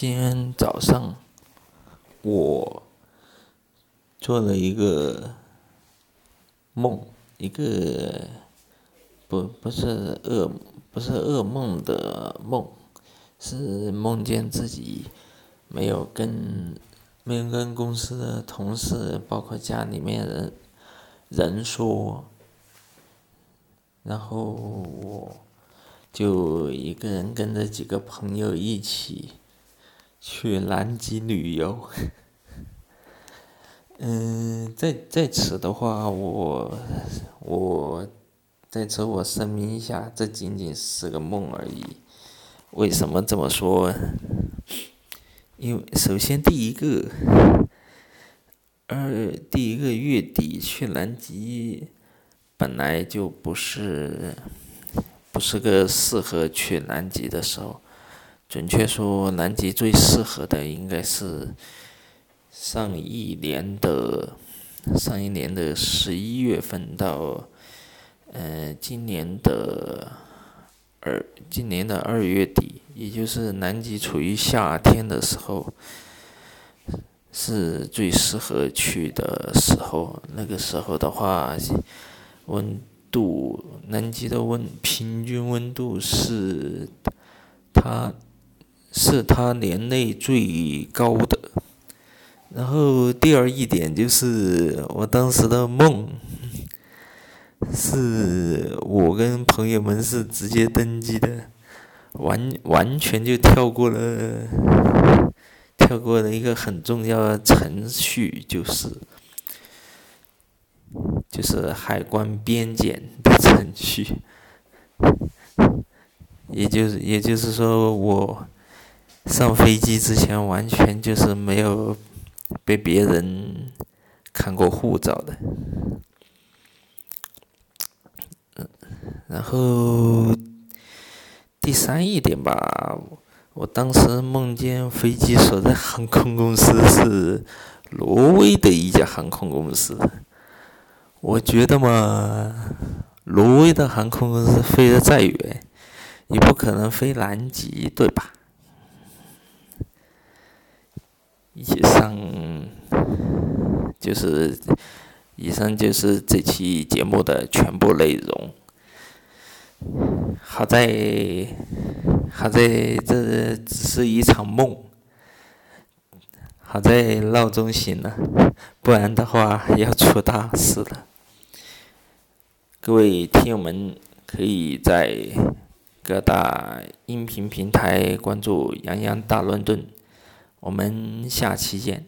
今天早上我做了一个梦，一个不不是噩不是噩梦的梦，是梦见自己没有跟没有跟公司的同事，包括家里面人人说，然后我就一个人跟着几个朋友一起。去南极旅游，嗯，在在此的话，我我在此我声明一下，这仅仅是个梦而已。为什么这么说？因为首先第一个，二第一个月底去南极，本来就不是不是个适合去南极的时候。准确说，南极最适合的应该是上一年的上一年的十一月份到呃今年的二今年的二月底，也就是南极处于夏天的时候，是最适合去的时候。那个时候的话，温度南极的温平均温度是它。是他年内最高的。然后第二一点就是，我当时的梦，是我跟朋友们是直接登机的，完完全就跳过了，跳过了一个很重要的程序，就是，就是海关边检的程序，也就是也就是说我。上飞机之前，完全就是没有被别人看过护照的。然后第三一点吧，我当时梦见飞机所在航空公司是挪威的一家航空公司。我觉得嘛，挪威的航空公司飞得再远，也不可能飞南极，对吧？以上就是，以上就是这期节目的全部内容。好在，好在这只是一场梦。好在闹钟醒了，不然的话要出大事了。各位听友们，可以在各大音频平台关注“杨洋大乱炖”。我们下期见。